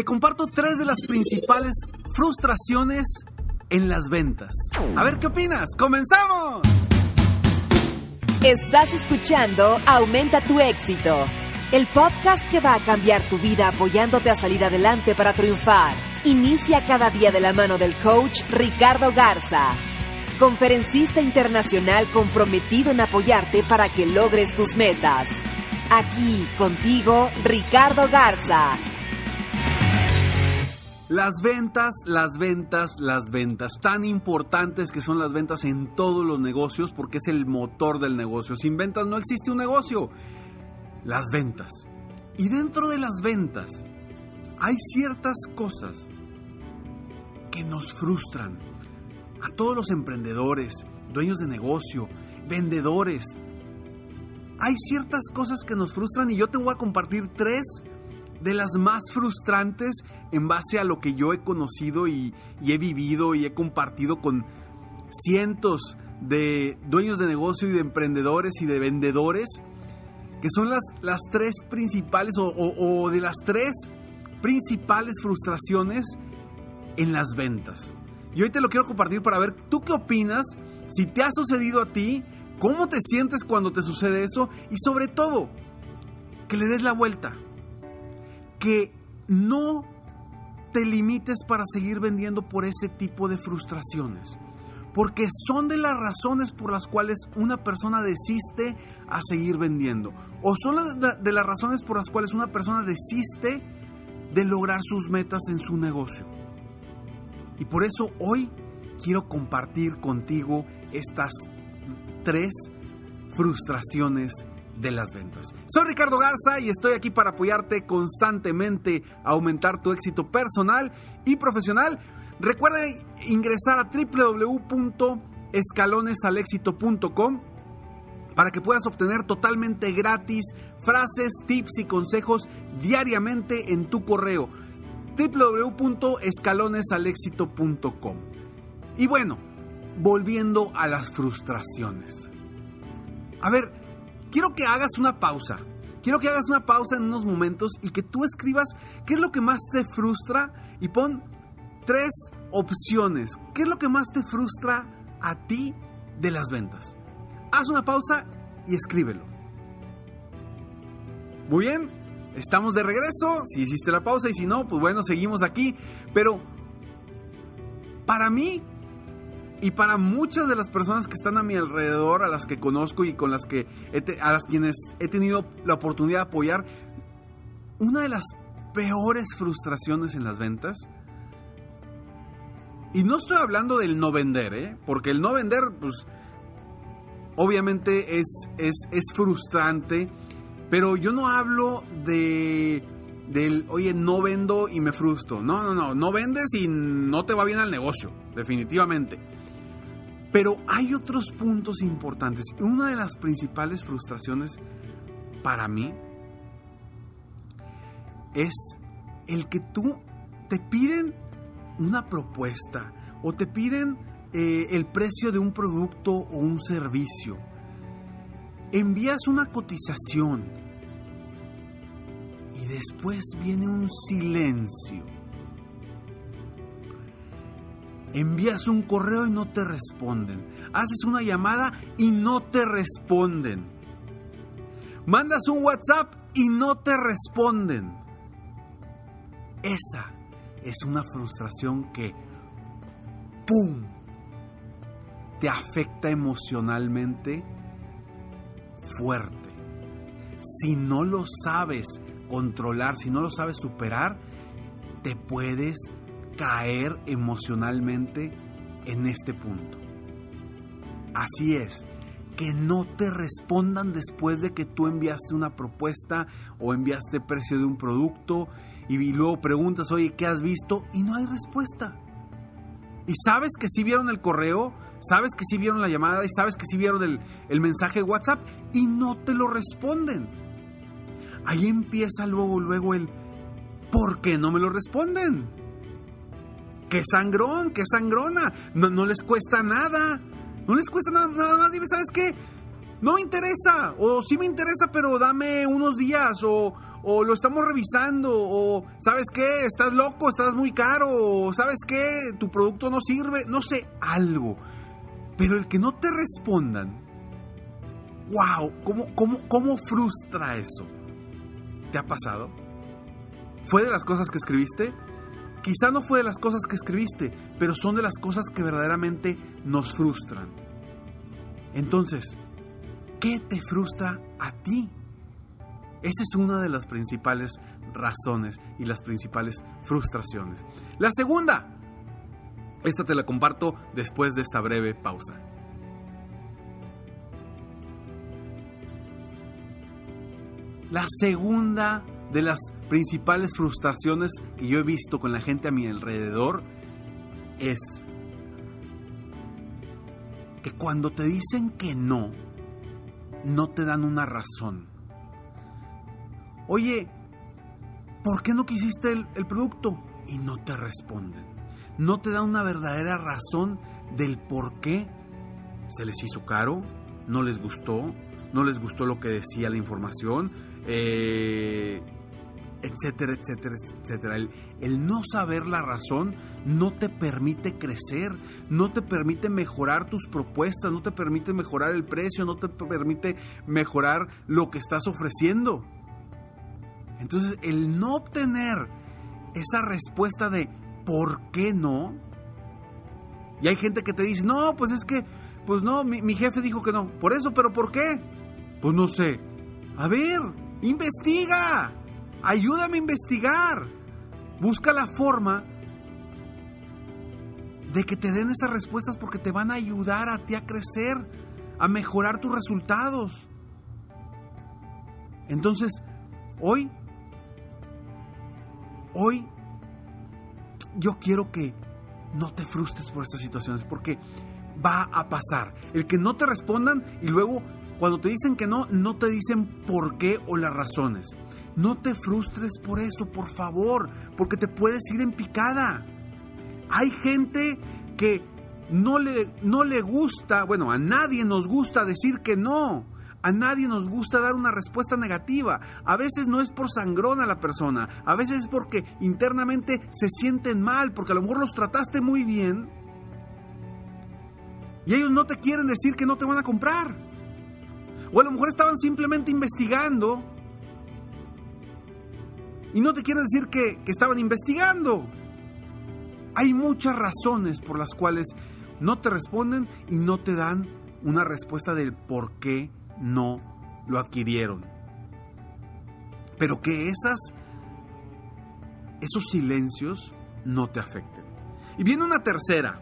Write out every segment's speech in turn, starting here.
Te comparto tres de las principales frustraciones en las ventas. A ver qué opinas. ¡Comenzamos! Estás escuchando Aumenta tu éxito, el podcast que va a cambiar tu vida apoyándote a salir adelante para triunfar. Inicia cada día de la mano del coach Ricardo Garza, conferencista internacional comprometido en apoyarte para que logres tus metas. Aquí contigo, Ricardo Garza Las ventas, las ventas, las ventas. Tan importantes que son las ventas en todos los negocios porque es el motor del negocio. Sin ventas no existe un negocio. Las ventas. Y dentro de las ventas hay ciertas cosas que nos frustran. A todos los emprendedores, dueños de negocio, vendedores. Hay ciertas cosas que nos frustran y yo te voy a compartir tres de las más frustrantes en base a lo que yo he conocido y, he vivido y he compartido con cientos de dueños de negocio y de emprendedores y de vendedores, que son las, las tres principales o, o de las tres principales frustraciones en las ventas. Y hoy te lo quiero compartir para ver tú qué opinas, si te ha sucedido a ti, cómo te sientes cuando te sucede eso y sobre todo, que le des la vuelta que no te limites para seguir vendiendo por ese tipo de frustraciones. Porque son de las razones por las cuales una persona desiste a seguir vendiendo. O son de las razones por las cuales una persona desiste de lograr sus metas en su negocio. Y por eso hoy quiero compartir contigo estas tres frustraciones de las ventas. Soy Ricardo Garza y estoy aquí para apoyarte constantemente a aumentar tu éxito personal y profesional. Recuerda ingresar a www.escalonesalexito.com para que puedas obtener totalmente gratis frases, tips y consejos diariamente en tu correo www.escalonesalexito.com. Y bueno, volviendo a las frustraciones. A ver, quiero que hagas una pausa. Quiero que hagas una pausa en unos momentos y que tú escribas qué es lo que más te frustra y pon tres opciones. ¿Qué es lo que más te frustra a ti de las ventas? Haz una pausa y escríbelo. Muy bien, estamos de regreso. Si hiciste la pausa y si no, pues bueno, seguimos aquí. Pero para mí, y para muchas de las personas que están a mi alrededor, a las que conozco y con las que a las quienes he tenido la oportunidad de apoyar, una de las peores frustraciones en las ventas. Y no estoy hablando del no vender, ¿eh? porque el no vender, pues, obviamente es, es, es frustrante, pero yo no hablo de del, oye, no vendo y me frustro. No, no, no, no vendes y no te va bien al negocio, definitivamente. Pero hay otros puntos importantes. Una de las principales frustraciones para mí es el que tú te piden una propuesta o te piden eh, el precio de un producto o un servicio. Envías una cotización y después viene un silencio Envías un correo y no te responden. Haces una llamada y no te responden. Mandas un WhatsApp y no te responden. Esa es una frustración que, ¡pum!, te afecta emocionalmente fuerte. Si no lo sabes controlar, si no lo sabes superar, te puedes caer emocionalmente en este punto. Así es, que no te respondan después de que tú enviaste una propuesta o enviaste precio de un producto y luego preguntas, oye, ¿qué has visto? Y no hay respuesta. Y sabes que sí vieron el correo, sabes que sí vieron la llamada y sabes que sí vieron el, el mensaje de WhatsApp y no te lo responden. Ahí empieza luego, luego el, ¿por qué no me lo responden? ¡Qué sangrón, qué sangrona! No, no les cuesta nada. No les cuesta nada, más. Dime, ¿sabes qué? No me interesa. O sí me interesa, pero dame unos días. O, o lo estamos revisando, o sabes qué, estás loco, estás muy caro, o sabes qué, tu producto no sirve, no sé, algo. Pero el que no te respondan, wow, ¿cómo, cómo, cómo frustra eso? ¿Te ha pasado? ¿Fue de las cosas que escribiste? Quizá no fue de las cosas que escribiste, pero son de las cosas que verdaderamente nos frustran. Entonces, ¿qué te frustra a ti? Esa es una de las principales razones y las principales frustraciones. La segunda, esta te la comparto después de esta breve pausa. La segunda de las principales frustraciones que yo he visto con la gente a mi alrededor es que cuando te dicen que no, no te dan una razón oye, ¿por qué no quisiste el, producto? Y no te responden. No te da una verdadera razón del por qué se les hizo caro, no les gustó, no les gustó lo que decía la información, eh, etcétera, etcétera, etcétera. El, el, no saber la razón no te permite crecer, no te permite mejorar tus propuestas, no te permite mejorar el precio, no te permite mejorar lo que estás ofreciendo. Entonces, el no obtener esa respuesta de ¿por qué no? Y hay gente que te dice, no, pues es que, pues no, mi, jefe dijo que no. Por eso, pero ¿por qué? Pues no sé. A ver, investiga. Ayúdame a investigar. Busca la forma de que te den esas respuestas porque te van a ayudar a ti a crecer, a mejorar tus resultados. Entonces, hoy Hoy yo quiero que no te frustres por estas situaciones porque va a pasar. El que no te respondan y luego cuando te dicen que no, no te dicen por qué o las razones. No te frustres por eso, por favor, porque te puedes ir en picada. Hay gente que no le, no le gusta, bueno, a nadie nos gusta decir que no. A nadie nos gusta dar una respuesta negativa. A veces no es por sangrón a la persona, a veces es porque internamente se sienten mal, porque a lo mejor los trataste muy bien y ellos no te quieren decir que no te van a comprar. O a lo mejor estaban simplemente investigando y no te quieren decir que, que estaban investigando. Hay muchas razones por las cuales no te responden y no te dan una respuesta del por qué no lo adquirieron. Pero que esas, esos silencios no te afecten. Y viene una tercera,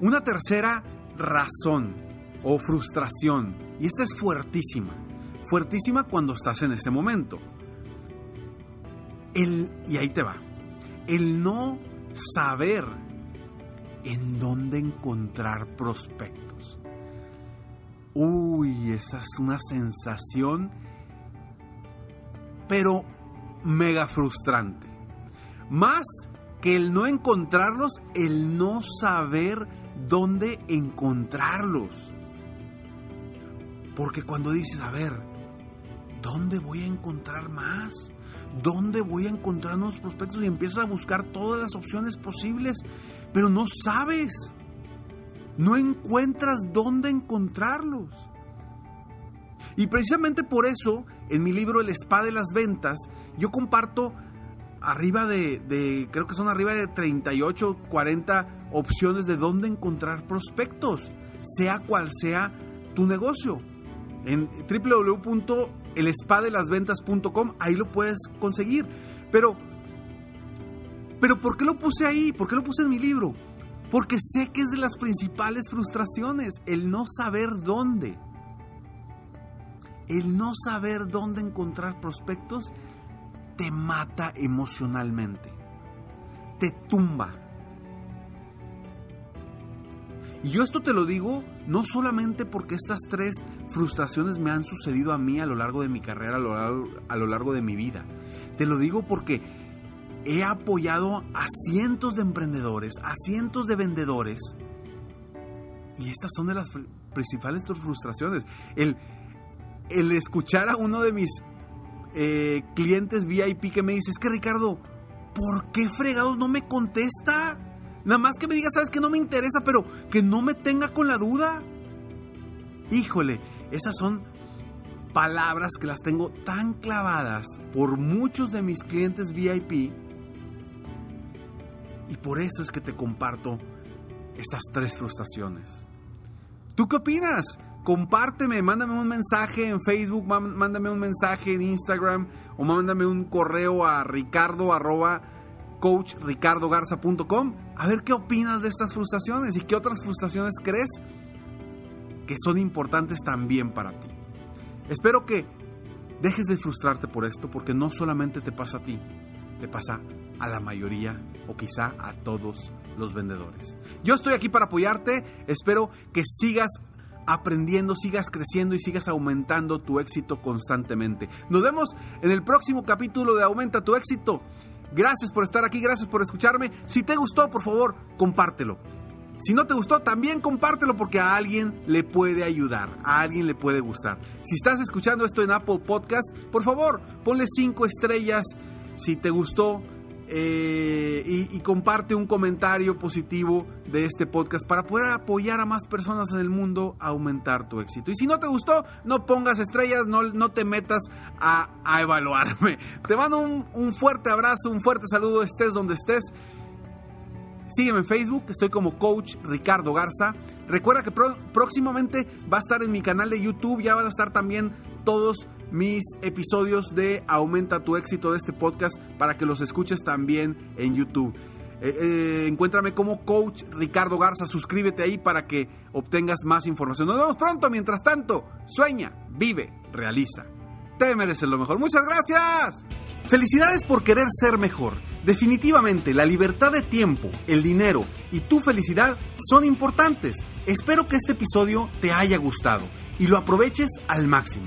una tercera razón o frustración. Y esta es fuertísima, fuertísima cuando estás en ese momento. El, y ahí te va, el no saber en dónde encontrar prospectos. Uy, esa es una sensación, pero mega frustrante. Más que el no encontrarlos, el no saber dónde encontrarlos. Porque cuando dices, a ver, ¿dónde voy a encontrar más? ¿Dónde voy a encontrar nuevos prospectos? Y empiezas a buscar todas las opciones posibles, pero no sabes no encuentras dónde encontrarlos. Y precisamente por eso, en mi libro El Spa de las Ventas, yo comparto arriba de, de, creo que son arriba de 38, 40 opciones de dónde encontrar prospectos, sea cual sea tu negocio. En www.elespadelasventas.com, ahí lo puedes conseguir. Pero, pero ¿por qué lo puse ahí? ¿Por qué lo puse en mi libro? Porque sé que es de las principales frustraciones, el no saber dónde. El no saber dónde encontrar prospectos te mata emocionalmente, te tumba. Y yo esto te lo digo no solamente porque estas tres frustraciones me han sucedido a mí a lo largo de mi carrera, a lo largo, de mi vida. Te lo digo porque he apoyado a cientos de emprendedores, a cientos de vendedores. Y estas son de las principales frustraciones. El, el escuchar a uno de mis eh, clientes VIP que me dice, es que Ricardo, ¿por qué fregados no me contesta? Nada más que me diga, sabes que no me interesa, pero que no me tenga con la duda. Híjole, esas son palabras que las tengo tan clavadas por muchos de mis clientes VIP. Y por eso es que te comparto estas tres frustraciones. ¿Tú qué opinas? compárteme, mándame un mensaje en Facebook, mándame un mensaje en Instagram o mándame un correo a ricardo arroba coachricardogarza.com a ver qué opinas de estas frustraciones y qué otras frustraciones crees que son importantes también para ti. Espero que dejes de frustrarte por esto porque no solamente te pasa a ti, te pasa a la mayoría o quizá a todos los vendedores. Yo estoy aquí para apoyarte, espero que sigas aprendiendo, sigas creciendo y sigas aumentando tu éxito constantemente. Nos vemos en el próximo capítulo de Aumenta tu éxito. Gracias por estar aquí, gracias por escucharme. Si te gustó, por favor, compártelo. Si no te gustó, también compártelo porque a alguien le puede ayudar, a alguien le puede gustar. Si estás escuchando esto en Apple Podcast, por favor, ponle cinco estrellas. Si te gustó, eh, y, comparte un comentario positivo de este podcast para poder apoyar a más personas en el mundo a aumentar tu éxito. Y si no te gustó, no pongas estrellas, no, no te metas a, evaluarme. Te mando un, fuerte abrazo, un fuerte saludo, estés donde estés. Sígueme en Facebook, estoy como Coach Ricardo Garza. Recuerda que próximamente va a estar en mi canal de YouTube, ya van a estar también todos mis episodios de Aumenta tu éxito de este podcast para que los escuches también en YouTube. Eh, eh, encuéntrame como coach Ricardo Garza, suscríbete ahí para que obtengas más información. Nos vemos pronto, mientras tanto, sueña, vive, realiza. Te mereces lo mejor. Muchas gracias. Felicidades por querer ser mejor. Definitivamente, la libertad de tiempo, el dinero y tu felicidad son importantes. Espero que este episodio te haya gustado y lo aproveches al máximo.